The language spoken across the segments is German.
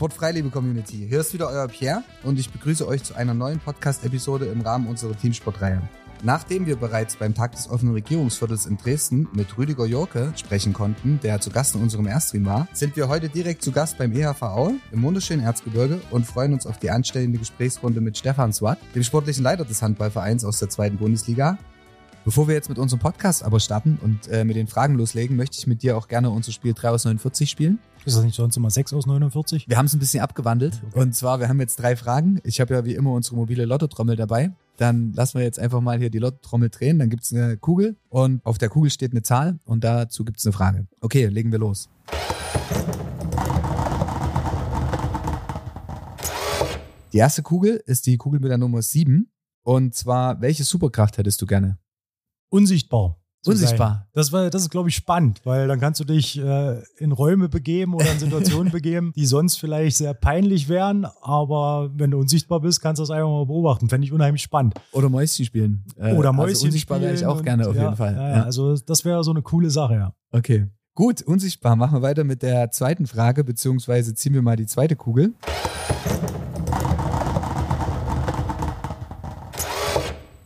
Sportfrei, liebe Community. Hier ist wieder euer Pierre und ich begrüße euch zu einer neuen Podcast-Episode im Rahmen unserer Teamsportreihe. Nachdem wir bereits beim Tag des offenen Regierungsviertels in Dresden mit Rüdiger Jorke sprechen konnten, der zu Gast in unserem Erstream war, sind wir heute direkt zu Gast beim EHV im wunderschönen Erzgebirge und freuen uns auf die anstellende Gesprächsrunde mit Stefan Swat, dem sportlichen Leiter des Handballvereins aus der zweiten Bundesliga. Bevor wir jetzt mit unserem Podcast aber starten und äh, mit den Fragen loslegen, möchte ich mit dir auch gerne unser Spiel 3 aus 49 spielen. Ist das nicht sonst immer 6 aus 49? Wir haben es ein bisschen abgewandelt. Okay. Und zwar, wir haben jetzt drei Fragen. Ich habe ja wie immer unsere mobile Lottotrommel dabei. Dann lassen wir jetzt einfach mal hier die Lottotrommel drehen. Dann gibt es eine Kugel und auf der Kugel steht eine Zahl und dazu gibt es eine Frage. Okay, legen wir los. Die erste Kugel ist die Kugel mit der Nummer 7. Und zwar, welche Superkraft hättest du gerne? Unsichtbar. Unsichtbar. Sein. Das, war, das ist, glaube ich, spannend, weil dann kannst du dich äh, in Räume begeben oder in Situationen begeben, die sonst vielleicht sehr peinlich wären, aber wenn du unsichtbar bist, kannst du das einfach mal beobachten. Fände ich unheimlich spannend. Oder Mäuschen spielen. Äh, oder Mäuschen also unsichtbar wäre ich auch gerne auf ja, jeden Fall. Ja, ja. Also das wäre so eine coole Sache, ja. Okay. Gut, unsichtbar. Machen wir weiter mit der zweiten Frage, beziehungsweise ziehen wir mal die zweite Kugel.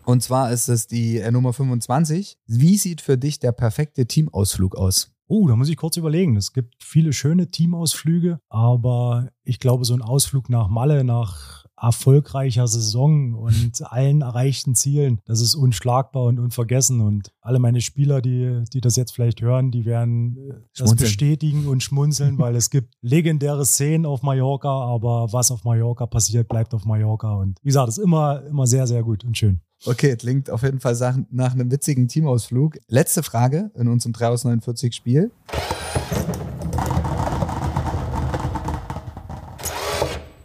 Und zwar ist es die äh, Nummer 25. Wie sieht für dich der perfekte Teamausflug aus? Oh, da muss ich kurz überlegen. Es gibt viele schöne Teamausflüge, aber ich glaube, so ein Ausflug nach Malle, nach erfolgreicher Saison und allen erreichten Zielen, das ist unschlagbar und unvergessen. Und alle meine Spieler, die, die das jetzt vielleicht hören, die werden äh, das bestätigen und schmunzeln, weil es gibt legendäre Szenen auf Mallorca, aber was auf Mallorca passiert, bleibt auf Mallorca. Und wie gesagt, es ist immer, immer sehr, sehr gut und schön. Okay, klingt auf jeden Fall nach einem witzigen Teamausflug. Letzte Frage in unserem 3 aus 49 Spiel.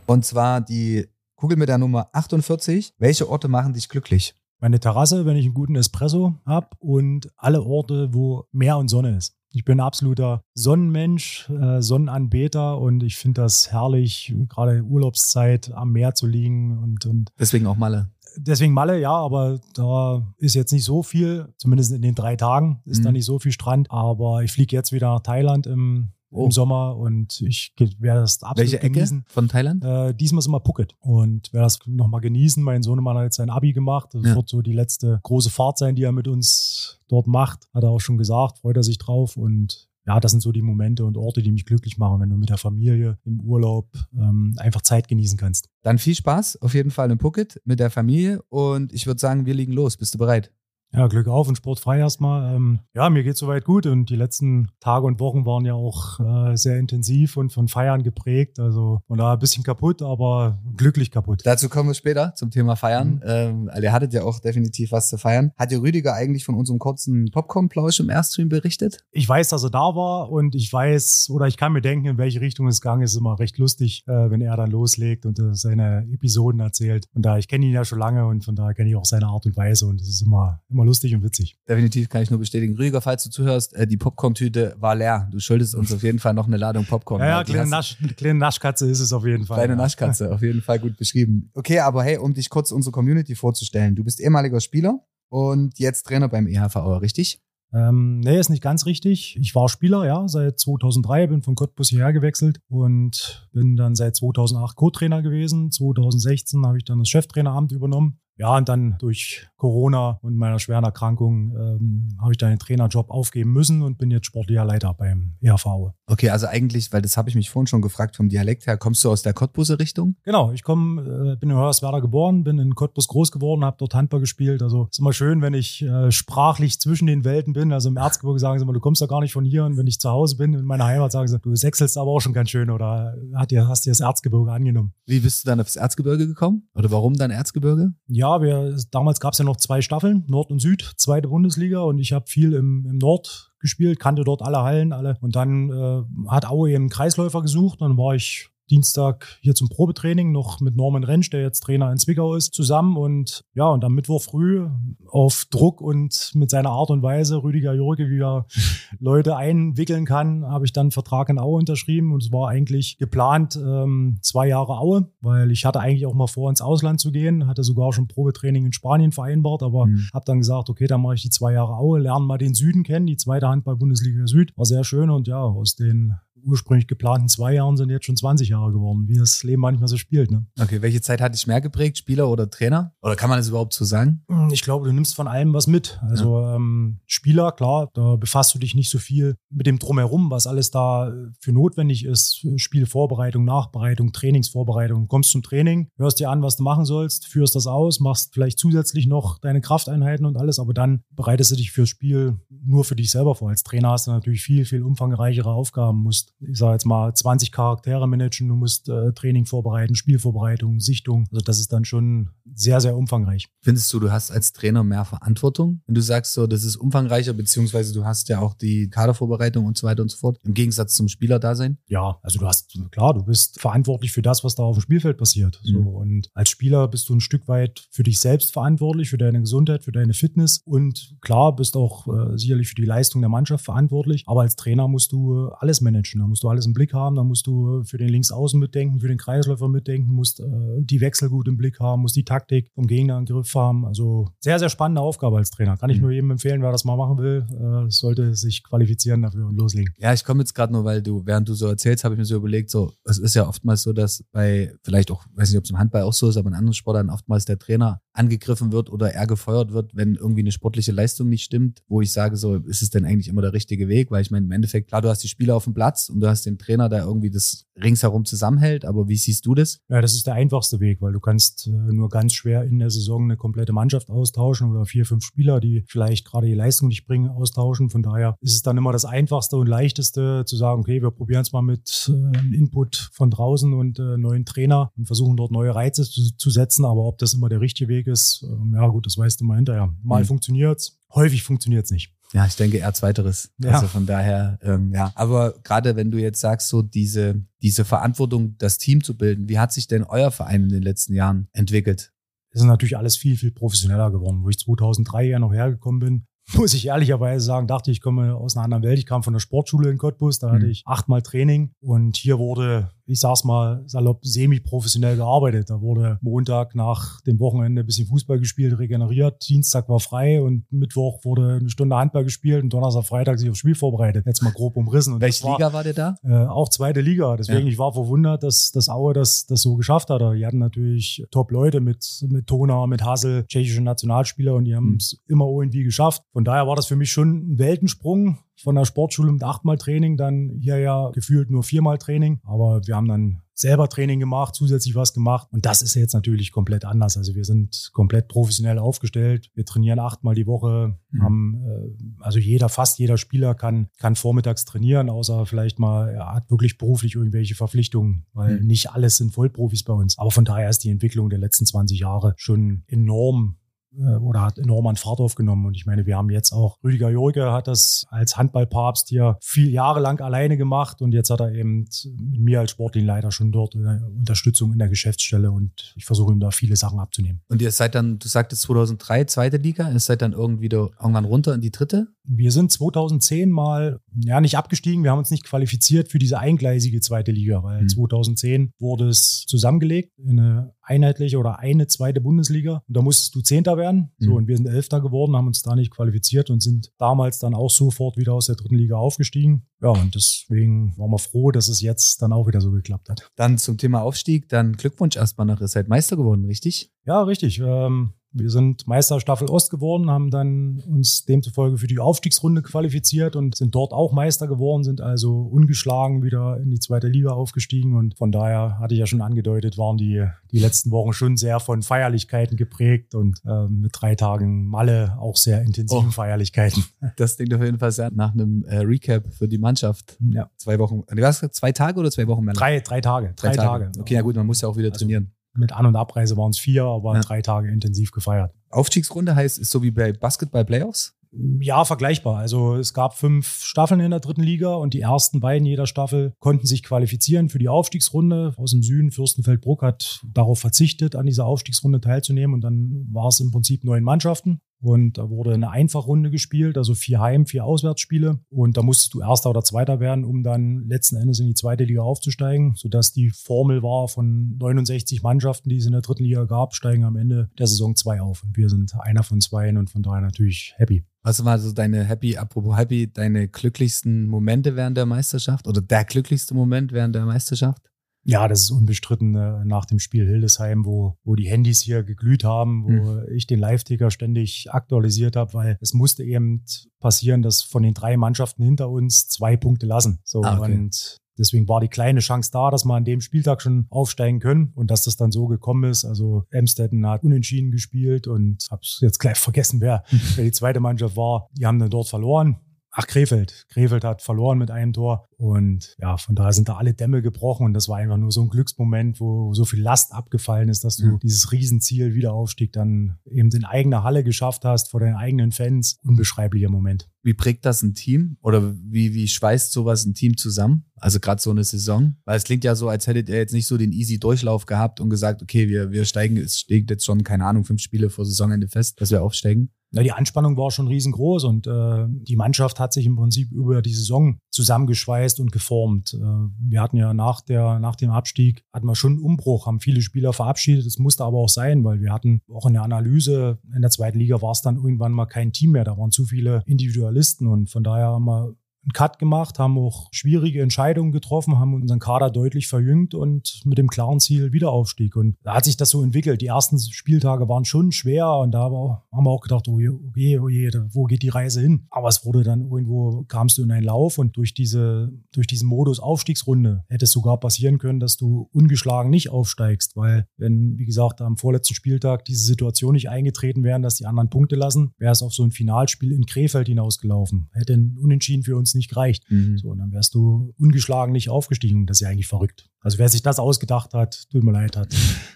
Und zwar die Kugel mit der Nummer 48. Welche Orte machen dich glücklich? Meine Terrasse, wenn ich einen guten Espresso habe und alle Orte, wo Meer und Sonne ist. Ich bin ein absoluter Sonnenmensch, äh, Sonnenanbeter und ich finde das herrlich, gerade Urlaubszeit am Meer zu liegen und, und deswegen auch Malle deswegen Malle, ja, aber da ist jetzt nicht so viel, zumindest in den drei Tagen ist mhm. da nicht so viel Strand. Aber ich fliege jetzt wieder nach Thailand im, oh. im Sommer und ich werde das absolut Welche Ecke genießen. von Thailand? Äh, diesmal ist immer Phuket und werde das nochmal genießen. Mein Sohnemann hat jetzt sein Abi gemacht. Das ja. wird so die letzte große Fahrt sein, die er mit uns dort macht. Hat er auch schon gesagt, freut er sich drauf und ja, das sind so die Momente und Orte, die mich glücklich machen, wenn du mit der Familie im Urlaub ähm, einfach Zeit genießen kannst. Dann viel Spaß auf jeden Fall in Phuket mit der Familie und ich würde sagen, wir liegen los. Bist du bereit? Ja, Glück auf und sportfrei erstmal. Ähm, ja, mir geht soweit gut und die letzten Tage und Wochen waren ja auch äh, sehr intensiv und von Feiern geprägt. Also von da ein bisschen kaputt, aber glücklich kaputt. Dazu kommen wir später zum Thema Feiern. Mhm. Ähm, ihr hattet ja auch definitiv was zu feiern. Hat dir Rüdiger eigentlich von unserem kurzen Popcorn-Plausch im Erststream berichtet? Ich weiß, dass er da war und ich weiß oder ich kann mir denken, in welche Richtung es gegangen ist. Immer recht lustig, äh, wenn er dann loslegt und äh, seine Episoden erzählt. Und da ich kenne ihn ja schon lange und von daher kenne ich auch seine Art und Weise und es ist immer, immer immer lustig und witzig. Definitiv kann ich nur bestätigen. Rüdiger, falls du zuhörst, äh, die Popcorn-Tüte war leer. Du schuldest uns auf jeden Fall noch eine Ladung Popcorn. Ja, ja kleine, Nasch, kleine Naschkatze ist es auf jeden Fall. Kleine ja. Naschkatze, auf jeden Fall gut beschrieben. Okay, aber hey, um dich kurz unsere Community vorzustellen. Du bist ehemaliger Spieler und jetzt Trainer beim EHV, richtig? Ähm, nee, ist nicht ganz richtig. Ich war Spieler, ja, seit 2003, bin von Cottbus hierher gewechselt und bin dann seit 2008 Co-Trainer gewesen. 2016 habe ich dann das Cheftraineramt übernommen ja, und dann durch Corona und meiner schweren Erkrankung ähm, habe ich dann den Trainerjob aufgeben müssen und bin jetzt sportlicher Leiter beim ERV. Okay, also eigentlich, weil das habe ich mich vorhin schon gefragt vom Dialekt her, kommst du aus der Cottbuser Richtung? Genau, ich komme, äh, bin in Hörswerda geboren, bin in Cottbus groß geworden, habe dort Handball gespielt. Also ist immer schön, wenn ich äh, sprachlich zwischen den Welten bin. Also im Erzgebirge sagen sie immer, du kommst ja gar nicht von hier. Und wenn ich zu Hause bin in meiner Heimat, sagen sie, du sechselst aber auch schon ganz schön oder hat dir, hast dir das Erzgebirge angenommen. Wie bist du dann aufs Erzgebirge gekommen? Oder warum dann Erzgebirge? Ja, wir, damals gab es ja noch zwei Staffeln, Nord und Süd, zweite Bundesliga und ich habe viel im, im Nord gespielt, kannte dort alle Hallen, alle. Und dann äh, hat Aue einen Kreisläufer gesucht, dann war ich Dienstag hier zum Probetraining noch mit Norman Rentsch, der jetzt Trainer in Zwickau ist, zusammen. Und ja, und am Mittwoch früh auf Druck und mit seiner Art und Weise, Rüdiger Jurke, wie er Leute einwickeln kann, habe ich dann einen Vertrag in Aue unterschrieben. Und es war eigentlich geplant ähm, zwei Jahre Aue, weil ich hatte eigentlich auch mal vor, ins Ausland zu gehen, hatte sogar schon Probetraining in Spanien vereinbart, aber mhm. habe dann gesagt, okay, dann mache ich die zwei Jahre Aue, lerne mal den Süden kennen, die zweite Handball-Bundesliga Süd. War sehr schön und ja, aus den ursprünglich geplanten zwei Jahren sind jetzt schon 20 Jahre geworden, wie das Leben manchmal so spielt. Ne? Okay, welche Zeit hat dich mehr geprägt, Spieler oder Trainer? Oder kann man das überhaupt so sagen? Hm, ich glaube, du nimmst von allem was mit. Also ja. ähm, Spieler, klar, da befasst du dich nicht so viel mit dem Drumherum, was alles da für notwendig ist. Spielvorbereitung, Nachbereitung, Trainingsvorbereitung. Kommst zum Training, hörst dir an, was du machen sollst, führst das aus, machst vielleicht zusätzlich noch deine Krafteinheiten und alles, aber dann bereitest du dich fürs Spiel nur für dich selber vor. Als Trainer hast du natürlich viel, viel umfangreichere Aufgaben, musst, ich sage jetzt mal, 20 Charaktere managen, du musst äh, Training vorbereiten, Spielvorbereitung, Sichtung. Also das ist dann schon sehr, sehr umfangreich. Findest du, du hast als Trainer mehr Verantwortung? Wenn du sagst so, das ist umfangreicher, beziehungsweise du hast ja auch die Kadervorbereitung und so weiter und so fort, im Gegensatz zum Spielerdasein? Ja, also du hast, klar, du bist verantwortlich für das, was da auf dem Spielfeld passiert. So, mhm. Und als Spieler bist du ein Stück weit für dich selbst verantwortlich, für deine Gesundheit, für deine Fitness und klar, bist auch äh, sicherlich für die Leistung der Mannschaft verantwortlich. Aber als Trainer musst du alles managen. Musst du alles im Blick haben. Da musst du für den Linksaußen mitdenken, für den Kreisläufer mitdenken, musst äh, die Wechsel gut im Blick haben, musst die Taktik vom Gegner im Griff haben. Also sehr, sehr spannende Aufgabe als Trainer. Kann ich mhm. nur jedem empfehlen, wer das mal machen will, äh, sollte sich qualifizieren dafür und loslegen. Ja, ich komme jetzt gerade nur, weil du, während du so erzählst, habe ich mir so überlegt, so, es ist ja oftmals so, dass bei, vielleicht auch, weiß nicht, ob es im Handball auch so ist, aber in anderen Sportarten oftmals der Trainer angegriffen wird oder er gefeuert wird, wenn irgendwie eine sportliche Leistung nicht stimmt, wo ich sage, so, ist es denn eigentlich immer der richtige Weg? Weil ich meine, im Endeffekt, klar, du hast die Spieler auf dem Platz und du hast den Trainer, der irgendwie das ringsherum zusammenhält, aber wie siehst du das? Ja, das ist der einfachste Weg, weil du kannst äh, nur ganz schwer in der Saison eine komplette Mannschaft austauschen oder vier, fünf Spieler, die vielleicht gerade die Leistung nicht bringen, austauschen. Von daher ist es dann immer das einfachste und leichteste zu sagen, okay, wir probieren es mal mit äh, Input von draußen und äh, neuen Trainer und versuchen dort neue Reize zu, zu setzen. Aber ob das immer der richtige Weg ist, ähm, ja gut, das weißt du mal hinterher. Mal mhm. funktioniert's, häufig funktioniert's nicht. Ja, ich denke eher zweiteres. Ja. Also von daher, ähm, ja. Aber gerade wenn du jetzt sagst, so diese, diese Verantwortung, das Team zu bilden, wie hat sich denn euer Verein in den letzten Jahren entwickelt? Es ist natürlich alles viel, viel professioneller geworden. Wo ich 2003 ja noch hergekommen bin, muss ich ehrlicherweise sagen, dachte ich komme aus einer anderen Welt. Ich kam von der Sportschule in Cottbus, da hatte mhm. ich achtmal Training und hier wurde ich sag's mal salopp, semi-professionell gearbeitet. Da wurde Montag nach dem Wochenende ein bisschen Fußball gespielt, regeneriert, Dienstag war frei und Mittwoch wurde eine Stunde Handball gespielt und Donnerstag, Freitag sich aufs Spiel vorbereitet. Jetzt mal grob umrissen. Und Welche war, Liga war der da? Äh, auch zweite Liga. Deswegen, ja. ich war verwundert, dass das Aue das, das so geschafft hat. Die hatten natürlich Top-Leute mit, mit Tona, mit Hassel, tschechische Nationalspieler und die haben es mhm. immer irgendwie geschafft. Von daher war das für mich schon ein Weltensprung von der Sportschule mit achtmal Training, dann hier ja gefühlt nur viermal Training. Aber wir haben dann selber Training gemacht, zusätzlich was gemacht. Und das ist jetzt natürlich komplett anders. Also wir sind komplett professionell aufgestellt. Wir trainieren achtmal die Woche, mhm. haben, äh, also jeder, fast jeder Spieler kann, kann vormittags trainieren, außer vielleicht mal, er hat wirklich beruflich irgendwelche Verpflichtungen, weil mhm. nicht alles sind Vollprofis bei uns. Aber von daher ist die Entwicklung der letzten 20 Jahre schon enorm oder hat enorm an Fahrt aufgenommen. Und ich meine, wir haben jetzt auch, Rüdiger Jorge hat das als Handballpapst hier vier Jahre lang alleine gemacht und jetzt hat er eben mit mir als Sportlienleiter schon dort äh, Unterstützung in der Geschäftsstelle und ich versuche ihm da viele Sachen abzunehmen. Und ihr seid dann, du sagtest 2003 zweite Liga, ihr seid dann irgendwie irgendwann runter in die dritte? Wir sind 2010 mal, ja, nicht abgestiegen, wir haben uns nicht qualifiziert für diese eingleisige zweite Liga, weil mhm. 2010 wurde es zusammengelegt in eine einheitliche oder eine zweite Bundesliga. Und da musstest du Zehnter werden. So, mhm. und wir sind Elfter geworden, haben uns da nicht qualifiziert und sind damals dann auch sofort wieder aus der dritten Liga aufgestiegen. Ja, und deswegen waren wir froh, dass es jetzt dann auch wieder so geklappt hat. Dann zum Thema Aufstieg, dann Glückwunsch erstmal noch, ihr seid Meister geworden, richtig? Ja, richtig. Ähm, wir sind Meister Staffel Ost geworden, haben dann uns demzufolge für die Aufstiegsrunde qualifiziert und sind dort auch Meister geworden, sind also ungeschlagen wieder in die zweite Liga aufgestiegen. Und von daher hatte ich ja schon angedeutet, waren die, die letzten Wochen schon sehr von Feierlichkeiten geprägt und äh, mit drei Tagen Malle auch sehr intensiven oh, Feierlichkeiten. Das klingt auf jeden Fall sehr nach einem äh, Recap für die Mannschaft. Ja. Zwei Wochen, du hast zwei Tage oder zwei Wochen mehr? Drei, drei Tage. Drei, drei Tage. Tage. Okay, ja gut, man muss ja auch wieder also, trainieren mit An- und Abreise waren es vier, aber ja. drei Tage intensiv gefeiert. Aufstiegsrunde heißt, ist so wie bei Basketball-Playoffs? Ja, vergleichbar. Also es gab fünf Staffeln in der dritten Liga und die ersten beiden jeder Staffel konnten sich qualifizieren für die Aufstiegsrunde. Aus dem Süden, Fürstenfeldbruck hat darauf verzichtet, an dieser Aufstiegsrunde teilzunehmen und dann war es im Prinzip neun Mannschaften. Und da wurde eine Einfachrunde gespielt, also vier Heim, vier Auswärtsspiele. Und da musstest du Erster oder Zweiter werden, um dann letzten Endes in die zweite Liga aufzusteigen, sodass die Formel war von 69 Mannschaften, die es in der dritten Liga gab, steigen am Ende der Saison zwei auf. Und wir sind einer von zwei und von daher natürlich happy. Was war so deine happy, apropos happy, deine glücklichsten Momente während der Meisterschaft oder der glücklichste Moment während der Meisterschaft? Ja, das ist unbestritten äh, nach dem Spiel Hildesheim, wo, wo die Handys hier geglüht haben, wo mhm. ich den Live-Ticker ständig aktualisiert habe, weil es musste eben passieren, dass von den drei Mannschaften hinter uns zwei Punkte lassen. So ah, okay. und Deswegen war die kleine Chance da, dass wir an dem Spieltag schon aufsteigen können und dass das dann so gekommen ist. Also Emstetten hat unentschieden gespielt und hab's jetzt gleich vergessen, wer, wer die zweite Mannschaft war. Die haben dann dort verloren. Ach, Krefeld. Krefeld hat verloren mit einem Tor. Und ja, von daher sind da alle Dämme gebrochen. Und das war einfach nur so ein Glücksmoment, wo so viel Last abgefallen ist, dass du mhm. dieses Riesenziel Wiederaufstieg dann eben in eigener Halle geschafft hast, vor deinen eigenen Fans. Unbeschreiblicher Moment. Wie prägt das ein Team? Oder wie, wie schweißt sowas ein Team zusammen? Also gerade so eine Saison. Weil es klingt ja so, als hättet ihr jetzt nicht so den easy Durchlauf gehabt und gesagt, okay, wir, wir steigen, es steht jetzt schon, keine Ahnung, fünf Spiele vor Saisonende fest, dass wir aufsteigen. Na, die Anspannung war schon riesengroß und äh, die Mannschaft hat sich im Prinzip über die Saison zusammengeschweißt und geformt. Äh, wir hatten ja nach, der, nach dem Abstieg, hatten wir schon einen Umbruch, haben viele Spieler verabschiedet. Das musste aber auch sein, weil wir hatten auch in der Analyse, in der zweiten Liga war es dann irgendwann mal kein Team mehr. Da waren zu viele Individualisten und von daher haben wir einen Cut gemacht, haben auch schwierige Entscheidungen getroffen, haben unseren Kader deutlich verjüngt und mit dem klaren Ziel Wiederaufstieg. Und da hat sich das so entwickelt. Die ersten Spieltage waren schon schwer und da haben wir auch gedacht, oh je, oh je, oh je, wo geht die Reise hin? Aber es wurde dann irgendwo, kamst du in einen Lauf und durch diese, durch diesen Modus Aufstiegsrunde hätte es sogar passieren können, dass du ungeschlagen nicht aufsteigst, weil wenn, wie gesagt, am vorletzten Spieltag diese Situation nicht eingetreten wären, dass die anderen Punkte lassen, wäre es auf so ein Finalspiel in Krefeld hinausgelaufen. Hätte ein Unentschieden für uns uns nicht gereicht. Mhm. So, und dann wärst du ungeschlagen nicht aufgestiegen. Das ist ja eigentlich verrückt. Also wer sich das ausgedacht hat, tut mir leid, hat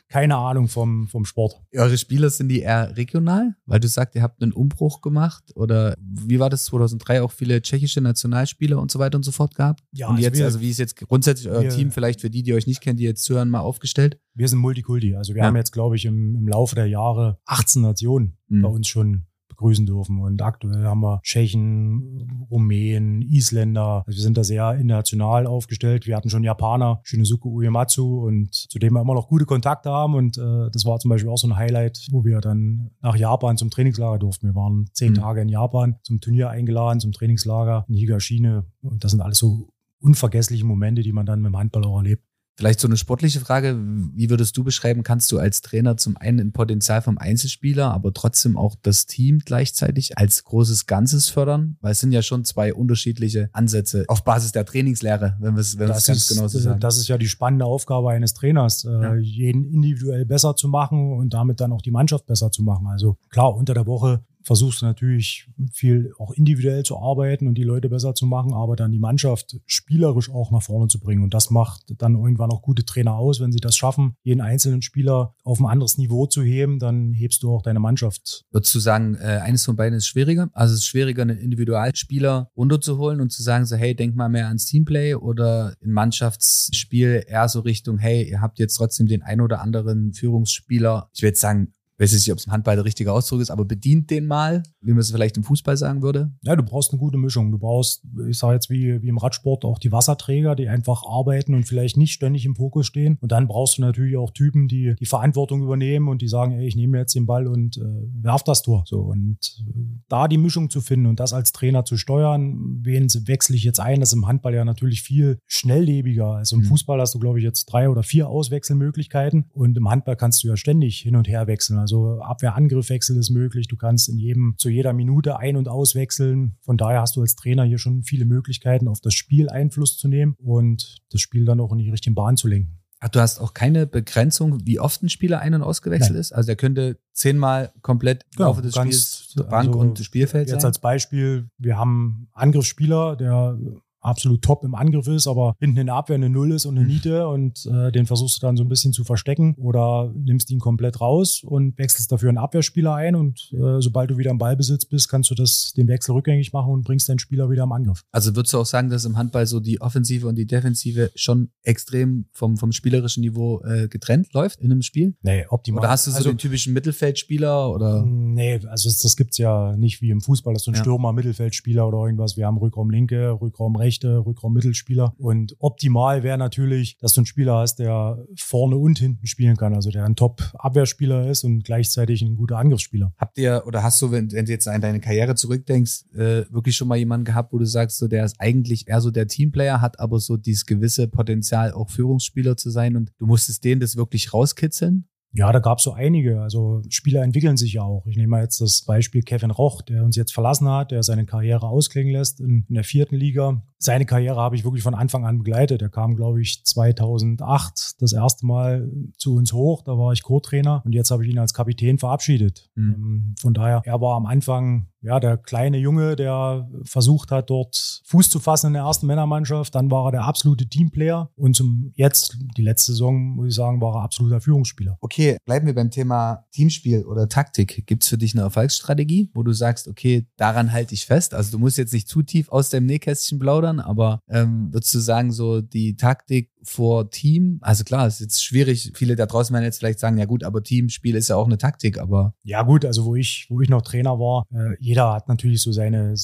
keine Ahnung vom, vom Sport. Eure Spieler sind die eher regional? Weil du sagst, ihr habt einen Umbruch gemacht oder wie war das 2003 auch viele tschechische Nationalspieler und so weiter und so fort gehabt? Ja, und also jetzt, wir, also wie ist jetzt grundsätzlich euer wir, Team vielleicht für die, die euch nicht kennen, die jetzt hören, mal aufgestellt? Wir sind Multikulti. Also wir ja. haben jetzt, glaube ich, im, im Laufe der Jahre 18 Nationen mhm. bei uns schon begrüßen dürfen. Und aktuell haben wir Tschechen, Rumänen, Isländer. Also wir sind da sehr international aufgestellt. Wir hatten schon Japaner, Shinosuke Uematsu und zu dem wir immer noch gute Kontakte haben. Und äh, das war zum Beispiel auch so ein Highlight, wo wir dann nach Japan zum Trainingslager durften. Wir waren zehn mhm. Tage in Japan zum Turnier eingeladen, zum Trainingslager in Higashine. Und das sind alles so unvergessliche Momente, die man dann mit dem Handball auch erlebt. Vielleicht so eine sportliche Frage. Wie würdest du beschreiben, kannst du als Trainer zum einen ein Potenzial vom Einzelspieler, aber trotzdem auch das Team gleichzeitig als großes Ganzes fördern? Weil es sind ja schon zwei unterschiedliche Ansätze auf Basis der Trainingslehre, wenn wir es wenn ganz ist, genau so sagen. Das ist ja die spannende Aufgabe eines Trainers, äh, ja. jeden individuell besser zu machen und damit dann auch die Mannschaft besser zu machen. Also klar, unter der Woche versuchst du natürlich viel auch individuell zu arbeiten und die Leute besser zu machen, aber dann die Mannschaft spielerisch auch nach vorne zu bringen. Und das macht dann irgendwann auch gute Trainer aus, wenn sie das schaffen, jeden einzelnen Spieler auf ein anderes Niveau zu heben, dann hebst du auch deine Mannschaft. Würdest du sagen, äh, eines von beiden ist schwieriger? Also es ist schwieriger, einen Individualspieler runterzuholen und zu sagen, so, hey, denk mal mehr ans Teamplay oder ein Mannschaftsspiel eher so Richtung, hey, ihr habt jetzt trotzdem den ein oder anderen Führungsspieler, ich jetzt sagen, weiß nicht, ob es im Handball der richtige Ausdruck ist, aber bedient den mal, wie man es vielleicht im Fußball sagen würde. Ja, du brauchst eine gute Mischung. Du brauchst, ich sage jetzt wie, wie im Radsport, auch die Wasserträger, die einfach arbeiten und vielleicht nicht ständig im Fokus stehen. Und dann brauchst du natürlich auch Typen, die die Verantwortung übernehmen und die sagen, ey, ich nehme jetzt den Ball und äh, werf das Tor. So und äh, da die Mischung zu finden und das als Trainer zu steuern, wen wechsle ich jetzt ein? Das ist im Handball ja natürlich viel schnelllebiger. Also im mhm. Fußball hast du, glaube ich, jetzt drei oder vier Auswechselmöglichkeiten und im Handball kannst du ja ständig hin und her wechseln. Also Abwehr-Angriff-Wechsel ist möglich. Du kannst in jedem, zu jeder Minute ein- und auswechseln. Von daher hast du als Trainer hier schon viele Möglichkeiten, auf das Spiel Einfluss zu nehmen und das Spiel dann auch in die richtige Bahn zu lenken. Ach, du hast auch keine Begrenzung, wie oft ein Spieler ein- und ausgewechselt Nein. ist? Also der könnte zehnmal komplett im Laufe des Spiels Bank also und Spielfeld Jetzt als Beispiel, wir haben Angriffsspieler, der absolut top im Angriff ist, aber hinten in der Abwehr eine Null ist und eine mhm. Niete und äh, den versuchst du dann so ein bisschen zu verstecken oder nimmst ihn komplett raus und wechselst dafür einen Abwehrspieler ein und äh, sobald du wieder im Ballbesitz bist, kannst du das den Wechsel rückgängig machen und bringst deinen Spieler wieder im Angriff. Also würdest du auch sagen, dass im Handball so die Offensive und die Defensive schon extrem vom, vom spielerischen Niveau äh, getrennt läuft in einem Spiel? Nee, optimal. Oder hast du so also, den typischen Mittelfeldspieler oder? Nee, also das gibt's ja nicht wie im Fußball, dass du ein ja. Stürmer, Mittelfeldspieler oder irgendwas. Wir haben Rückraum linke, Rückraum rechte, Rückraum Mittelspieler. Und optimal wäre natürlich, dass du einen Spieler hast, der vorne und hinten spielen kann. Also der ein Top-Abwehrspieler ist und gleichzeitig ein guter Angriffsspieler. Habt ihr oder hast du, wenn, wenn du jetzt an deine Karriere zurückdenkst, äh, wirklich schon mal jemanden gehabt, wo du sagst, so der ist eigentlich eher so der Teamplayer, hat aber so dieses gewisse Potenzial, auch Führungsspieler zu sein und du musstest denen das wirklich rauskitzeln? Ja, da gab es so einige. Also Spieler entwickeln sich ja auch. Ich nehme mal jetzt das Beispiel Kevin Roch, der uns jetzt verlassen hat, der seine Karriere ausklingen lässt in, in der vierten Liga. Seine Karriere habe ich wirklich von Anfang an begleitet. Er kam, glaube ich, 2008 das erste Mal zu uns hoch. Da war ich Co-Trainer und jetzt habe ich ihn als Kapitän verabschiedet. Mhm. Von daher, er war am Anfang ja, der kleine Junge, der versucht hat, dort Fuß zu fassen in der ersten Männermannschaft. Dann war er der absolute Teamplayer und zum jetzt, die letzte Saison, muss ich sagen, war er absoluter Führungsspieler. Okay, bleiben wir beim Thema Teamspiel oder Taktik. Gibt es für dich eine Erfolgsstrategie, wo du sagst, okay, daran halte ich fest? Also du musst jetzt nicht zu tief aus deinem Nähkästchen plaudern, aber ähm, würdest du sagen, so die Taktik vor Team, also klar, es ist jetzt schwierig, viele da draußen werden jetzt vielleicht sagen, ja gut, aber Teamspiel ist ja auch eine Taktik, aber. Ja gut, also wo ich, wo ich noch Trainer war, äh, jeder hat natürlich so seine,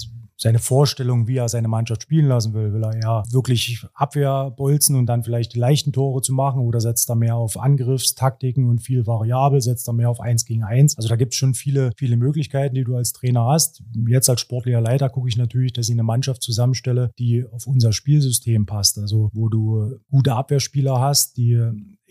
seine Vorstellung, wie er seine Mannschaft spielen lassen will. Will er eher wirklich Abwehr bolzen und dann vielleicht die leichten Tore zu machen oder setzt er mehr auf Angriffstaktiken und viel variabel, setzt er mehr auf eins gegen eins. Also da gibt es schon viele, viele Möglichkeiten, die du als Trainer hast. Jetzt als sportlicher Leiter gucke ich natürlich, dass ich eine Mannschaft zusammenstelle, die auf unser Spielsystem passt. Also wo du gute Abwehrspieler hast, die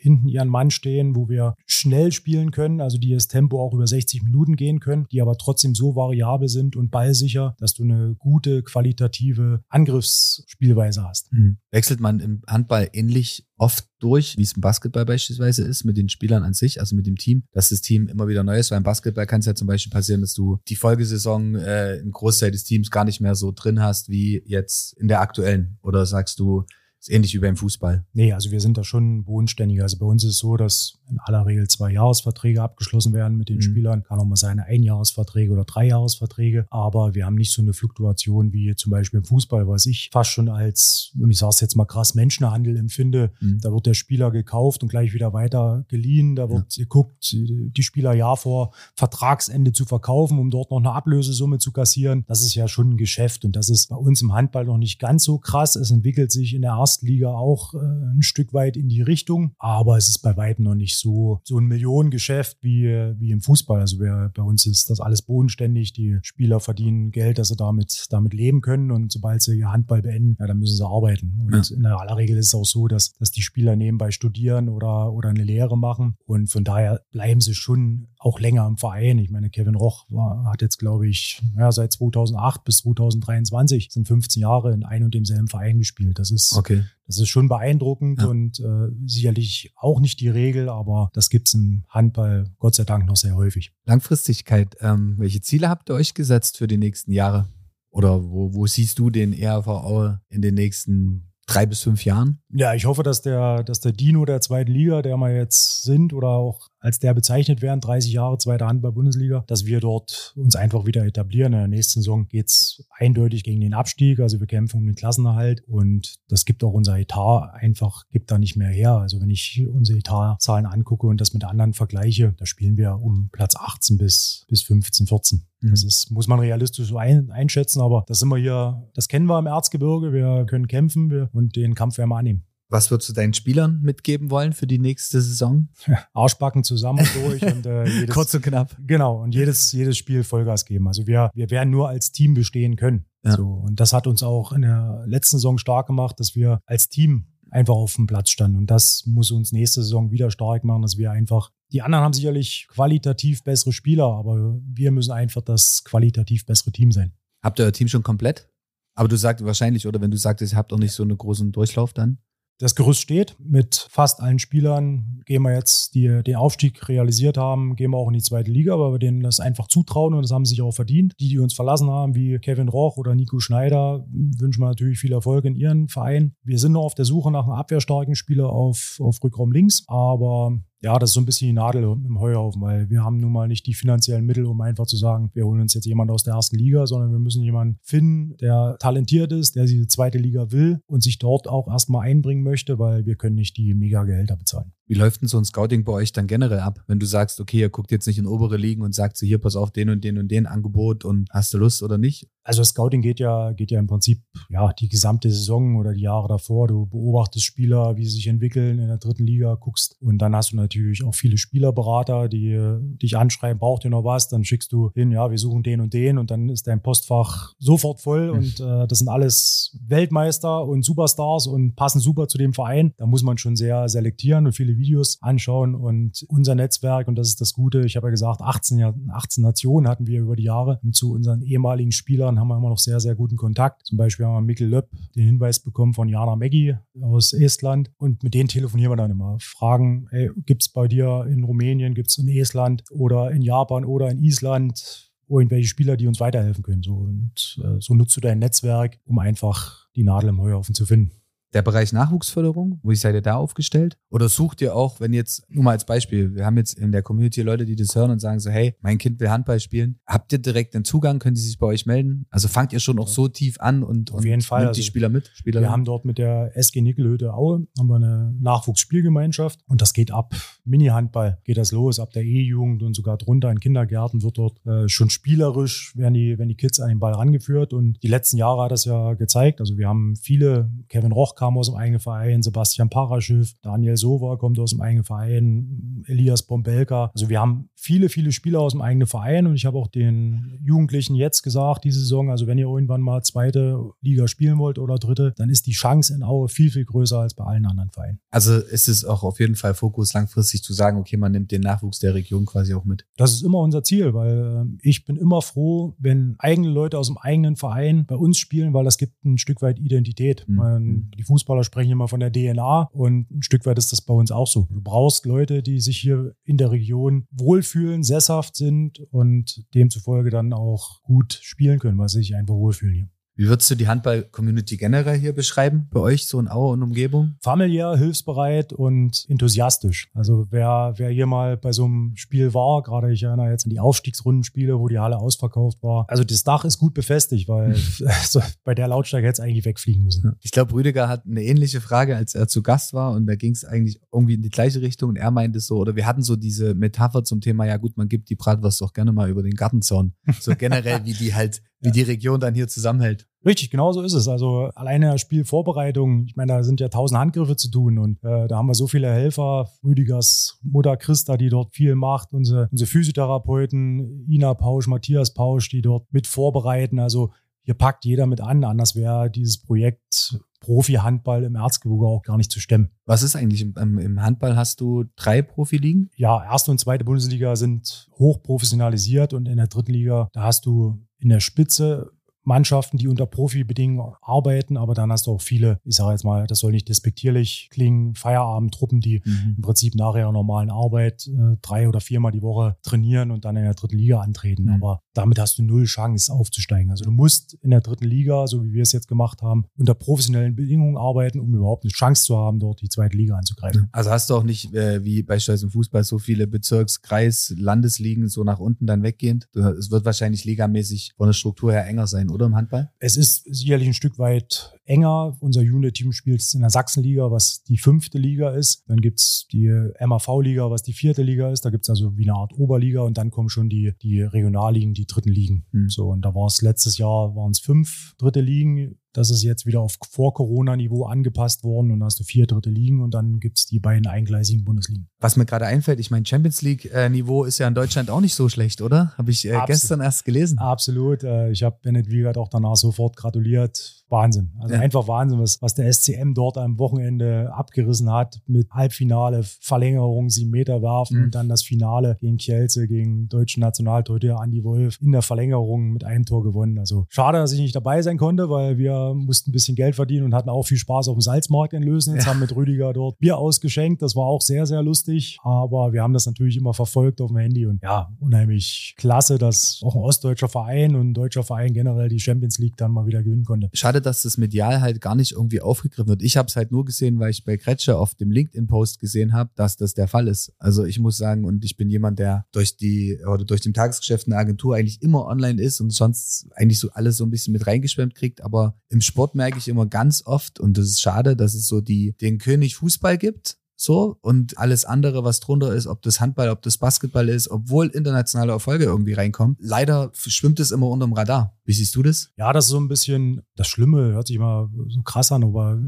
hinten ihren Mann stehen, wo wir schnell spielen können, also die das Tempo auch über 60 Minuten gehen können, die aber trotzdem so variabel sind und ballsicher, dass du eine gute, qualitative Angriffsspielweise hast. Mhm. Wechselt man im Handball ähnlich oft durch, wie es im Basketball beispielsweise ist, mit den Spielern an sich, also mit dem Team, dass das Team immer wieder neu ist. Weil im Basketball kann es ja zum Beispiel passieren, dass du die Folgesaison äh, einen Großteil des Teams gar nicht mehr so drin hast wie jetzt in der aktuellen. Oder sagst du, ist ähnlich wie beim Fußball. Nee, also wir sind da schon bodenständiger. Also bei uns ist es so, dass in aller Regel zwei Jahresverträge abgeschlossen werden mit den mhm. Spielern. Kann auch mal sein, Einjahresverträge oder Dreijahresverträge. Aber wir haben nicht so eine Fluktuation wie zum Beispiel im Fußball, was ich fast schon als, und ich sage es jetzt mal krass, Menschenhandel empfinde. Mhm. Da wird der Spieler gekauft und gleich wieder weiter geliehen. Da wird ja. geguckt, die Spieler Jahr vor Vertragsende zu verkaufen, um dort noch eine Ablösesumme zu kassieren. Das ist ja schon ein Geschäft und das ist bei uns im Handball noch nicht ganz so krass. Es entwickelt sich in der ersten Erstliga auch äh, ein Stück weit in die Richtung. Aber es ist bei weitem noch nicht so, so ein Millionengeschäft wie, wie im Fußball. Also wir, bei uns ist das alles bodenständig. Die Spieler verdienen Geld, dass sie damit, damit leben können. Und sobald sie ihr Handball beenden, ja, dann müssen sie arbeiten. Und ja. in aller Regel ist es auch so, dass, dass die Spieler nebenbei studieren oder, oder eine Lehre machen. Und von daher bleiben sie schon auch länger im Verein. Ich meine, Kevin Roch war, hat jetzt, glaube ich, ja, seit 2008 bis 2023 sind 15 Jahre in ein und demselben Verein gespielt. Das ist, okay. Das ist schon beeindruckend ja. und äh, sicherlich auch nicht die Regel, aber das gibt es im Handball Gott sei Dank noch sehr häufig. Langfristigkeit, ähm, welche Ziele habt ihr euch gesetzt für die nächsten Jahre? Oder wo, wo siehst du den ERV in den nächsten drei bis fünf Jahren? Ja, ich hoffe, dass der, dass der Dino der zweiten Liga, der wir jetzt sind oder auch als der bezeichnet werden, 30 Jahre zweite Handball-Bundesliga, dass wir dort uns einfach wieder etablieren. In der nächsten Saison geht's eindeutig gegen den Abstieg, also wir kämpfen um den Klassenerhalt und das gibt auch unser Etat einfach, gibt da nicht mehr her. Also wenn ich unsere Etatzahlen angucke und das mit anderen vergleiche, da spielen wir um Platz 18 bis, bis 15, 14. Das mhm. ist, muss man realistisch so ein, einschätzen, aber das sind wir hier, das kennen wir im Erzgebirge, wir können kämpfen wir, und den Kampf werden wir annehmen. Was würdest du deinen Spielern mitgeben wollen für die nächste Saison? Arschbacken zusammen durch und äh, jedes, kurz und knapp. Genau und jedes jedes Spiel Vollgas geben. Also wir wir werden nur als Team bestehen können. Ja. So und das hat uns auch in der letzten Saison stark gemacht, dass wir als Team einfach auf dem Platz standen und das muss uns nächste Saison wieder stark machen, dass wir einfach die anderen haben sicherlich qualitativ bessere Spieler, aber wir müssen einfach das qualitativ bessere Team sein. Habt ihr euer Team schon komplett? Aber du sagst wahrscheinlich, oder wenn du sagtest, ihr habt auch nicht so einen großen Durchlauf dann? Das Gerüst steht. Mit fast allen Spielern gehen wir jetzt, die den Aufstieg realisiert haben, gehen wir auch in die zweite Liga, weil wir denen das einfach zutrauen und das haben sie sich auch verdient. Die, die uns verlassen haben, wie Kevin Roch oder Nico Schneider, wünschen wir natürlich viel Erfolg in ihren Verein. Wir sind noch auf der Suche nach einem abwehrstarken Spieler auf, auf Rückraum links, aber ja, das ist so ein bisschen die Nadel im Heuhaufen, weil wir haben nun mal nicht die finanziellen Mittel, um einfach zu sagen, wir holen uns jetzt jemanden aus der ersten Liga, sondern wir müssen jemanden finden, der talentiert ist, der diese zweite Liga will und sich dort auch erstmal einbringen möchte, weil wir können nicht die Mega-Gehälter bezahlen. Wie läuft denn so ein Scouting bei euch dann generell ab? Wenn du sagst, okay, ihr guckt jetzt nicht in obere Ligen und sagt so, hier, pass auf, den und den und den Angebot und hast du Lust oder nicht? Also Scouting geht ja, geht ja im Prinzip ja die gesamte Saison oder die Jahre davor. Du beobachtest Spieler, wie sie sich entwickeln in der dritten Liga, guckst und dann hast du natürlich auch viele Spielerberater, die dich anschreiben, braucht ihr noch was? Dann schickst du hin, ja, wir suchen den und den und dann ist dein Postfach sofort voll mhm. und äh, das sind alles Weltmeister und Superstars und passen super zu dem Verein. Da muss man schon sehr selektieren und viele Videos anschauen und unser Netzwerk und das ist das Gute. Ich habe ja gesagt, 18, 18 Nationen hatten wir über die Jahre und zu unseren ehemaligen Spielern haben wir immer noch sehr, sehr guten Kontakt. Zum Beispiel haben wir Mikkel Löpp den Hinweis bekommen von Jana Meggi aus Estland und mit denen telefonieren wir dann immer. Fragen, gibt es bei dir in Rumänien, gibt es in Estland oder in Japan oder in Island irgendwelche Spieler, die uns weiterhelfen können. So, und äh, so nutzt du dein Netzwerk, um einfach die Nadel im Heuhaufen zu finden der Bereich Nachwuchsförderung, wo seid ihr da aufgestellt? Oder sucht ihr auch, wenn jetzt, nur mal als Beispiel, wir haben jetzt in der Community Leute, die das hören und sagen so, hey, mein Kind will Handball spielen. Habt ihr direkt den Zugang? Können die sich bei euch melden? Also fangt ihr schon auch so tief an und, Auf jeden Fall. nimmt die also Spieler mit? Spieler wir haben dort mit der SG Nickelhütte Aue haben wir eine Nachwuchsspielgemeinschaft und das geht ab. Mini-Handball geht das los, ab der E-Jugend und sogar drunter in Kindergärten wird dort äh, schon spielerisch, werden die, werden die Kids an den Ball rangeführt und die letzten Jahre hat das ja gezeigt. Also wir haben viele, Kevin Roch kam aus dem eigenen Verein, Sebastian Paraschiff, Daniel Sova kommt aus dem eigenen Verein, Elias Bombelka. Also wir haben viele, viele Spieler aus dem eigenen Verein und ich habe auch den Jugendlichen jetzt gesagt, diese Saison, also wenn ihr irgendwann mal zweite Liga spielen wollt oder dritte, dann ist die Chance in Aue viel, viel größer als bei allen anderen Vereinen. Also ist es auch auf jeden Fall Fokus langfristig zu sagen, okay, man nimmt den Nachwuchs der Region quasi auch mit. Das ist immer unser Ziel, weil äh, ich bin immer froh, wenn eigene Leute aus dem eigenen Verein bei uns spielen, weil das gibt ein Stück weit Identität. Mhm. Man, die Fußballer sprechen immer von der DNA und ein Stück weit ist das bei uns auch so. Du brauchst Leute, die sich hier in der Region wohlfühlen, sesshaft sind und demzufolge dann auch gut spielen können, weil sie sich einfach wohlfühlen hier. Wie würdest du die Handball-Community generell hier beschreiben, bei euch so in Aue und Umgebung? Familiär, hilfsbereit und enthusiastisch. Also wer, wer hier mal bei so einem Spiel war, gerade ich erinnere jetzt an die Aufstiegsrundenspiele, wo die Halle ausverkauft war. Also das Dach ist gut befestigt, weil also bei der Lautstärke hätte es eigentlich wegfliegen müssen. Ich glaube, Rüdiger hat eine ähnliche Frage, als er zu Gast war und da ging es eigentlich irgendwie in die gleiche Richtung und er meinte so, oder wir hatten so diese Metapher zum Thema, ja gut, man gibt die Bratwurst doch gerne mal über den Gartenzaun. So generell, wie die halt wie ja. die Region dann hier zusammenhält. Richtig, genau so ist es. Also alleine Spielvorbereitung, ich meine, da sind ja tausend Handgriffe zu tun und äh, da haben wir so viele Helfer. Rüdigers Mutter Christa, die dort viel macht, unsere, unsere Physiotherapeuten, Ina Pausch, Matthias Pausch, die dort mit vorbereiten. Also hier packt jeder mit an, anders wäre dieses Projekt Profi-Handball im Erzgebirge auch gar nicht zu stemmen. Was ist eigentlich im, im Handball? Hast du drei Profiligen? Ja, erste und zweite Bundesliga sind hoch professionalisiert und in der dritten Liga, da hast du in der Spitze Mannschaften, die unter Profibedingungen arbeiten, aber dann hast du auch viele, ich sage jetzt mal, das soll nicht despektierlich klingen, Feierabendtruppen, die mhm. im Prinzip nach ihrer normalen Arbeit äh, drei oder viermal die Woche trainieren und dann in der dritten Liga antreten. Mhm. Aber damit hast du null Chance aufzusteigen. Also du musst in der dritten Liga, so wie wir es jetzt gemacht haben, unter professionellen Bedingungen arbeiten, um überhaupt eine Chance zu haben, dort die zweite Liga anzugreifen. Also hast du auch nicht, äh, wie beispielsweise im Fußball, so viele Bezirks-, Kreis-, Landesligen so nach unten dann weggehend. Es wird wahrscheinlich ligamäßig von der Struktur her enger sein, oder im Handball? Es ist sicherlich ein Stück weit enger. Unser Junior-Team spielt in der Sachsenliga, was die fünfte Liga ist. Dann gibt's die MAV-Liga, was die vierte Liga ist. Da gibt's also wie eine Art Oberliga und dann kommen schon die, die Regionalligen, die dritten Ligen. Mhm. So, und da war es letztes Jahr, waren es fünf dritte Ligen. Das ist jetzt wieder auf Vor-Corona-Niveau angepasst worden und da hast du vier dritte Ligen und dann gibt es die beiden eingleisigen Bundesligen. Was mir gerade einfällt, ich meine, Champions League-Niveau ist ja in Deutschland auch nicht so schlecht, oder? Habe ich äh, gestern erst gelesen. Absolut. Äh, ich habe Bennett Wiegert auch danach sofort gratuliert Wahnsinn. Also ja. einfach Wahnsinn, was, was der SCM dort am Wochenende abgerissen hat mit Halbfinale, Verlängerung, sieben Meter werfen mhm. und dann das Finale gegen Kielce, gegen deutschen Nationaltorhüter Andi Wolf in der Verlängerung mit einem Tor gewonnen. Also schade, dass ich nicht dabei sein konnte, weil wir mussten ein bisschen Geld verdienen und hatten auch viel Spaß auf dem Salzmarkt in Lösen. Jetzt ja. haben mit Rüdiger dort Bier ausgeschenkt. Das war auch sehr, sehr lustig. Aber wir haben das natürlich immer verfolgt auf dem Handy und ja, unheimlich klasse, dass auch ein ostdeutscher Verein und ein deutscher Verein generell die Champions League dann mal wieder gewinnen konnte. Schade, dass das medial halt gar nicht irgendwie aufgegriffen wird. Ich habe es halt nur gesehen, weil ich bei Kretsche auf dem LinkedIn-Post gesehen habe, dass das der Fall ist. Also ich muss sagen, und ich bin jemand, der durch die oder durch dem Tagesgeschäft eine Agentur eigentlich immer online ist und sonst eigentlich so alles so ein bisschen mit reingeschwemmt kriegt. Aber im Sport merke ich immer ganz oft, und das ist schade, dass es so die, den König Fußball gibt so und alles andere, was drunter ist, ob das Handball, ob das Basketball ist, obwohl internationale Erfolge irgendwie reinkommen. Leider schwimmt es immer unterm Radar. Wie siehst du das? Ja, das ist so ein bisschen das Schlimme, hört sich immer so krass an, aber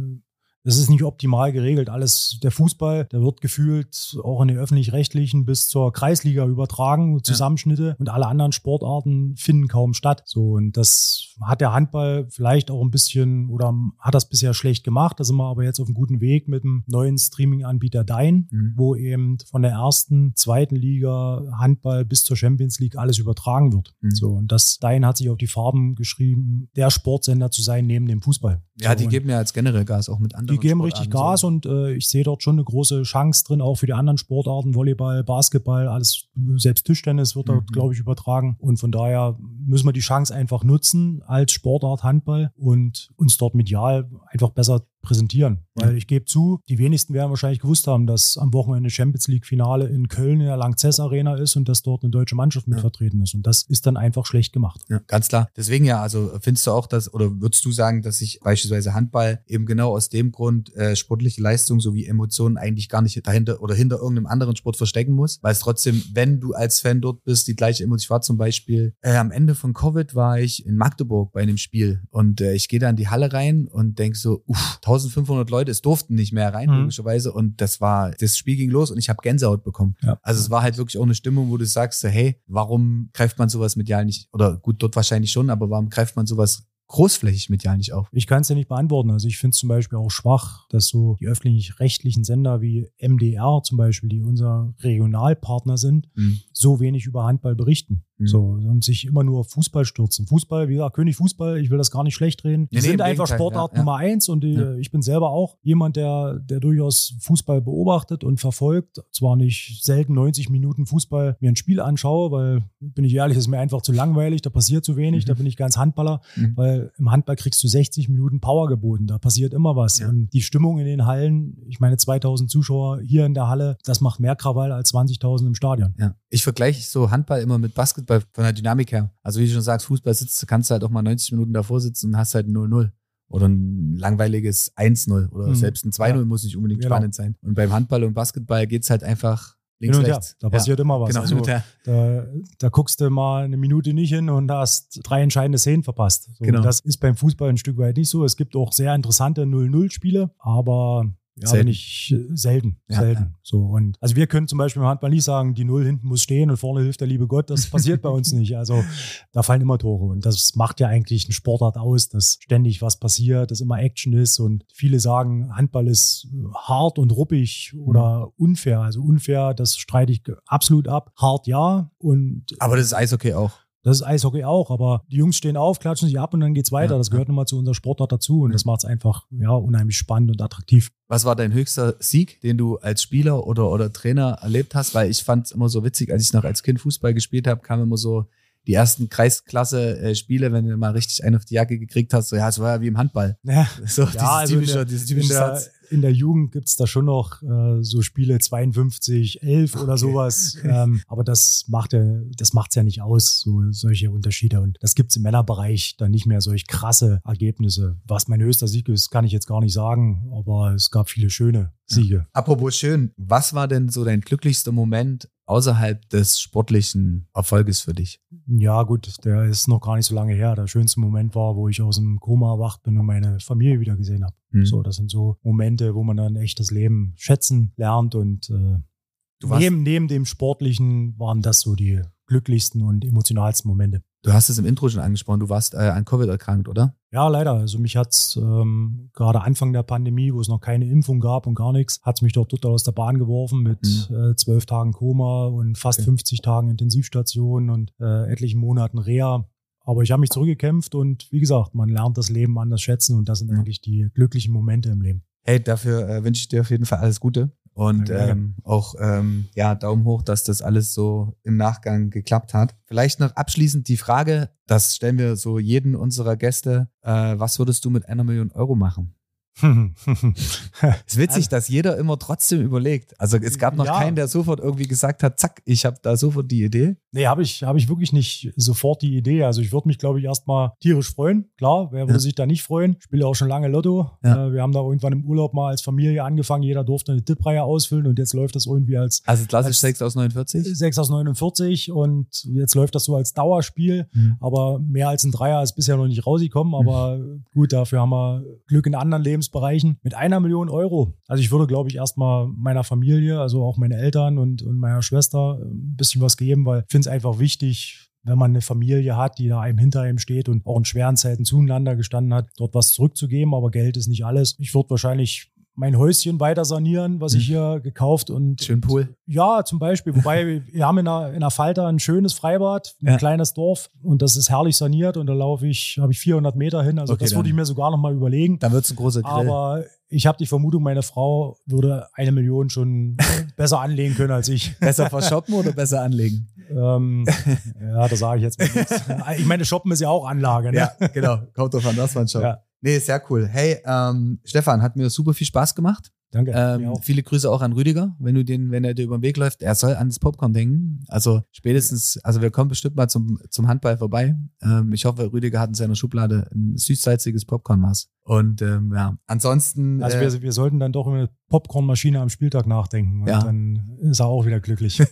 das ist nicht optimal geregelt. Alles, der Fußball, der wird gefühlt auch in den öffentlich-rechtlichen bis zur Kreisliga übertragen, Zusammenschnitte ja. und alle anderen Sportarten finden kaum statt. So, und das hat der Handball vielleicht auch ein bisschen oder hat das bisher schlecht gemacht. Da sind wir aber jetzt auf einem guten Weg mit dem neuen Streaming-Anbieter Dein, mhm. wo eben von der ersten, zweiten Liga Handball bis zur Champions League alles übertragen wird. Mhm. So, und das Dein hat sich auf die Farben geschrieben, der Sportsender zu sein neben dem Fußball. Ja, die geben ja als generell Gas auch mit anderen die geben richtig Gas so. und äh, ich sehe dort schon eine große Chance drin, auch für die anderen Sportarten, Volleyball, Basketball, alles, selbst Tischtennis wird mhm. dort, glaube ich, übertragen. Und von daher müssen wir die Chance einfach nutzen als Sportart Handball und uns dort medial einfach besser präsentieren. Weil ich gebe zu, die wenigsten werden wahrscheinlich gewusst haben, dass am Wochenende Champions League Finale in Köln in der Langzess Arena ist und dass dort eine deutsche Mannschaft mit ja. vertreten ist. Und das ist dann einfach schlecht gemacht. Ja, ganz klar. Deswegen ja, also findest du auch, dass, oder würdest du sagen, dass sich beispielsweise Handball eben genau aus dem Grund äh, sportliche Leistung sowie Emotionen eigentlich gar nicht dahinter oder hinter irgendeinem anderen Sport verstecken muss? Weil es trotzdem, wenn du als Fan dort bist, die gleiche Emotion. Ich war zum Beispiel äh, am Ende von Covid war ich in Magdeburg bei einem Spiel und äh, ich gehe da in die Halle rein und denk so, uff, 1500 Leute, es durften nicht mehr rein, mhm. logischerweise. Und das war, das Spiel ging los und ich habe Gänsehaut bekommen. Ja. Also es war halt wirklich auch eine Stimmung, wo du sagst, hey, warum greift man sowas medial nicht, oder gut, dort wahrscheinlich schon, aber warum greift man sowas großflächig medial nicht auf? Ich kann es ja nicht beantworten. Also ich finde es zum Beispiel auch schwach, dass so die öffentlich-rechtlichen Sender wie MDR zum Beispiel, die unser Regionalpartner sind, mhm. so wenig über Handball berichten. Mhm. So, und sich immer nur auf Fußball stürzen. Fußball, wie gesagt, König Fußball, ich will das gar nicht schlecht reden. Die nee, sind nee, einfach Sportart ja, ja. Nummer eins und ja. ich bin selber auch jemand, der, der durchaus Fußball beobachtet und verfolgt. Zwar nicht selten 90 Minuten Fußball mir ein Spiel anschaue, weil, bin ich ehrlich, ist mir einfach zu langweilig, da passiert zu wenig, mhm. da bin ich ganz Handballer, mhm. weil im Handball kriegst du 60 Minuten Power geboten, da passiert immer was. Und die Stimmung in den Hallen, ich meine 2000 Zuschauer hier in der Halle, das macht mehr Krawall als 20.000 im Stadion. Ich vergleiche so Handball immer mit Basketball bei, von der Dynamik her. Also wie du schon sagst, Fußball sitzt, kannst du halt auch mal 90 Minuten davor sitzen und hast halt 0-0. Oder ein langweiliges 1-0 oder mhm. selbst ein 2-0 ja. muss nicht unbedingt genau. spannend sein. Und beim Handball und Basketball geht's halt einfach links, und rechts. Her. Da passiert ja. immer was. Genau, also, da, da guckst du mal eine Minute nicht hin und hast drei entscheidende Szenen verpasst. So, genau. Das ist beim Fußball ein Stück weit nicht so. Es gibt auch sehr interessante 0-0-Spiele, aber ja, selten. nicht äh, selten. Ja, selten. Ja. So. Und also wir können zum Beispiel im Handball nicht sagen, die Null hinten muss stehen und vorne hilft der liebe Gott. Das passiert bei uns nicht. Also da fallen immer Tore. Und das macht ja eigentlich einen Sportart aus, dass ständig was passiert, dass immer Action ist. Und viele sagen, Handball ist hart und ruppig oder mhm. unfair. Also unfair, das streite ich absolut ab. Hart ja. Und aber das ist Eishockey auch. Das ist Eishockey auch, aber die Jungs stehen auf, klatschen sich ab und dann geht's weiter. Ja, das gehört nun mal zu unserer Sportart dazu und das macht es einfach ja, unheimlich spannend und attraktiv. Was war dein höchster Sieg, den du als Spieler oder, oder Trainer erlebt hast? Weil ich fand es immer so witzig, als ich noch als Kind Fußball gespielt habe, kam immer so die ersten Kreisklasse-Spiele, äh, wenn du mal richtig einen auf die Jacke gekriegt hast, so ja, es war ja wie im Handball. Ja, so, ja also typische, der, typische in der, in der Jugend gibt's da schon noch äh, so Spiele 52, 11 oder okay. sowas. Ähm, aber das macht ja, das macht's ja nicht aus, so solche Unterschiede. Und das gibt's im Männerbereich dann nicht mehr solch krasse Ergebnisse. Was mein höchster Sieg ist, kann ich jetzt gar nicht sagen, aber es gab viele schöne Siege. Apropos schön, was war denn so dein glücklichster Moment außerhalb des sportlichen Erfolges für dich? Ja, gut, der ist noch gar nicht so lange her. Der schönste Moment war, wo ich aus dem Koma erwacht bin und meine Familie wieder gesehen habe. Mhm. So, das sind so Momente, wo man dann echt das Leben schätzen lernt und äh, neben, neben dem Sportlichen waren das so die glücklichsten und emotionalsten Momente. Du hast es im Intro schon angesprochen, du warst äh, an Covid erkrankt, oder? Ja, leider. Also mich hat's ähm, gerade Anfang der Pandemie, wo es noch keine Impfung gab und gar nichts, hat's mich dort total aus der Bahn geworfen mit mhm. äh, zwölf Tagen Koma und fast okay. 50 Tagen Intensivstation und äh, etlichen Monaten Reha. Aber ich habe mich zurückgekämpft und wie gesagt, man lernt das Leben anders schätzen und das sind eigentlich die glücklichen Momente im Leben. Hey, dafür äh, wünsche ich dir auf jeden Fall alles Gute. Und ähm, auch ähm, ja, Daumen hoch, dass das alles so im Nachgang geklappt hat. Vielleicht noch abschließend die Frage, das stellen wir so jeden unserer Gäste, äh, was würdest du mit einer Million Euro machen? es ist witzig, dass jeder immer trotzdem überlegt. Also es gab noch ja. keinen, der sofort irgendwie gesagt hat, zack, ich habe da sofort die Idee. Nee, habe ich, hab ich wirklich nicht sofort die Idee. Also ich würde mich, glaube ich, erstmal tierisch freuen. Klar, wer würde ja. sich da nicht freuen? Ich spiele auch schon lange Lotto. Ja. Äh, wir haben da irgendwann im Urlaub mal als Familie angefangen. Jeder durfte eine Tippreihe ausfüllen und jetzt läuft das irgendwie als... Also klassisch als 6 aus 49? 6 aus 49 und jetzt läuft das so als Dauerspiel. Mhm. Aber mehr als ein Dreier ist bisher noch nicht rausgekommen. Aber mhm. gut, dafür haben wir Glück in anderen Lebensbereichen. Mit einer Million Euro. Also ich würde, glaube ich, erstmal meiner Familie, also auch meine Eltern und, und meiner Schwester ein bisschen was geben, weil ich finde es einfach wichtig, wenn man eine Familie hat, die da einem hinter ihm steht und auch in schweren Zeiten zueinander gestanden hat, dort was zurückzugeben. Aber Geld ist nicht alles. Ich würde wahrscheinlich mein Häuschen weiter sanieren, was ich mhm. hier gekauft und schön Pool. Ja, zum Beispiel. Wobei wir haben in der, in der Falter ein schönes Freibad, ein ja. kleines Dorf und das ist herrlich saniert und da laufe ich, habe ich 400 Meter hin. Also okay, das würde ich mir sogar noch mal überlegen. Dann wird es ein großer Grill. Aber ich habe die Vermutung, meine Frau würde eine Million schon besser anlegen können als ich. Besser verschoppen oder besser anlegen? Ähm, ja, das sage ich jetzt mal. Ich meine, shoppen ist ja auch Anlage. Ne? Ja, genau. Kommt drauf an, was man shoppt. Ja. Nee, sehr cool. Hey, ähm, Stefan, hat mir super viel Spaß gemacht. Danke. Ähm, viele Grüße auch an Rüdiger, wenn du den, wenn er dir über den Weg läuft. Er soll an das Popcorn denken. Also spätestens, also wir kommen bestimmt mal zum, zum Handball vorbei. Ähm, ich hoffe, Rüdiger hat in seiner Schublade ein süß-salziges Popcornmaß. Und ähm, ja, ansonsten. Also wir, äh, wir sollten dann doch über eine Popcornmaschine am Spieltag nachdenken. Und ja. dann ist er auch wieder glücklich.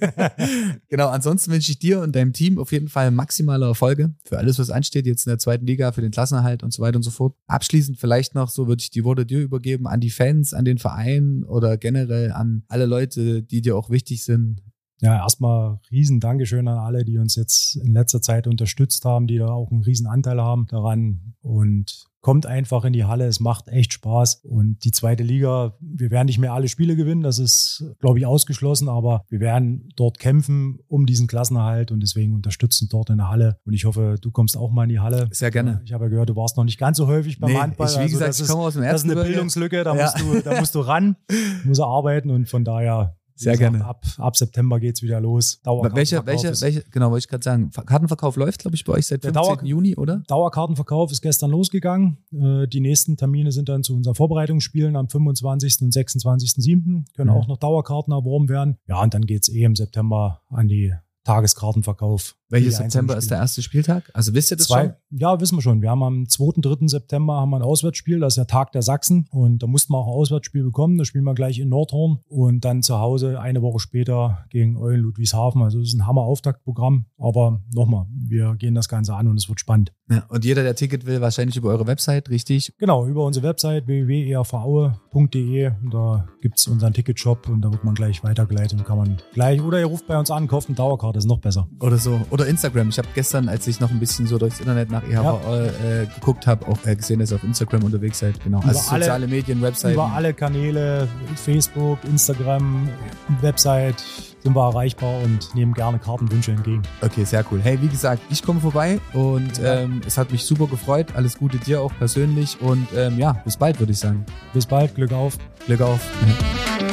genau, ansonsten wünsche ich dir und deinem Team auf jeden Fall maximale Erfolge für alles, was ansteht, jetzt in der zweiten Liga, für den Klassenerhalt und so weiter und so fort. Abschließend vielleicht noch, so würde ich die Worte dir übergeben, an die Fans, an den Verein oder generell an alle Leute, die dir auch wichtig sind. Ja, erstmal riesen Dankeschön an alle, die uns jetzt in letzter Zeit unterstützt haben, die da auch einen riesen Anteil haben daran. Und kommt einfach in die Halle, es macht echt Spaß. Und die zweite Liga, wir werden nicht mehr alle Spiele gewinnen, das ist, glaube ich, ausgeschlossen, aber wir werden dort kämpfen um diesen Klassenerhalt und deswegen unterstützen dort in der Halle. Und ich hoffe, du kommst auch mal in die Halle. Sehr gerne. Ich habe ja gehört, du warst noch nicht ganz so häufig beim nee, Handball. Ich, wie also gesagt, das ich komme aus dem Das ist eine Bildungslücke, da, ja. musst du, da musst du ran, musst du arbeiten und von daher sehr gesagt, gerne. Ab, ab September geht's wieder los. Welche, welche, welche, genau, wollte ich gerade sagen. Kartenverkauf läuft, glaube ich, bei euch seit 15. Dauer, Juni, oder? Dauerkartenverkauf ist gestern losgegangen. Äh, die nächsten Termine sind dann zu unseren Vorbereitungsspielen am 25. und 26.07. Können mhm. auch noch Dauerkarten erworben werden. Ja, und dann geht's eh im September an die Tageskartenverkauf. Welches September ist der erste Spieltag? Also wisst ihr das Zwei, schon? Ja, wissen wir schon. Wir haben am 2. 3. September haben wir ein Auswärtsspiel, das ist der Tag der Sachsen und da mussten wir auch ein Auswärtsspiel bekommen. Da spielen wir gleich in Nordhorn und dann zu Hause eine Woche später gegen Eulen Ludwigshafen. Also das ist ein Hammer-Auftaktprogramm. Aber nochmal, wir gehen das Ganze an und es wird spannend. Ja, und jeder, der Ticket will, wahrscheinlich über eure Website, richtig? Genau, über unsere Website www.ervaue.de. Da gibt es unseren Ticketshop und da wird man gleich weitergeleitet und kann man gleich, oder ihr ruft bei uns an, kauft eine Dauerkarte das ist noch besser. Oder so. Oder Instagram. Ich habe gestern, als ich noch ein bisschen so durchs Internet nach EHV ja. äh, geguckt habe, auch äh, gesehen, dass ihr auf Instagram unterwegs seid. Genau. Über also alle, soziale Medien, Website. Über alle Kanäle, Facebook, Instagram, Website sind wir erreichbar und nehmen gerne Kartenwünsche entgegen. Okay, sehr cool. Hey, wie gesagt, ich komme vorbei und ja. ähm, es hat mich super gefreut. Alles Gute dir auch persönlich und ähm, ja, bis bald, würde ich sagen. Bis bald, Glück auf. Glück auf.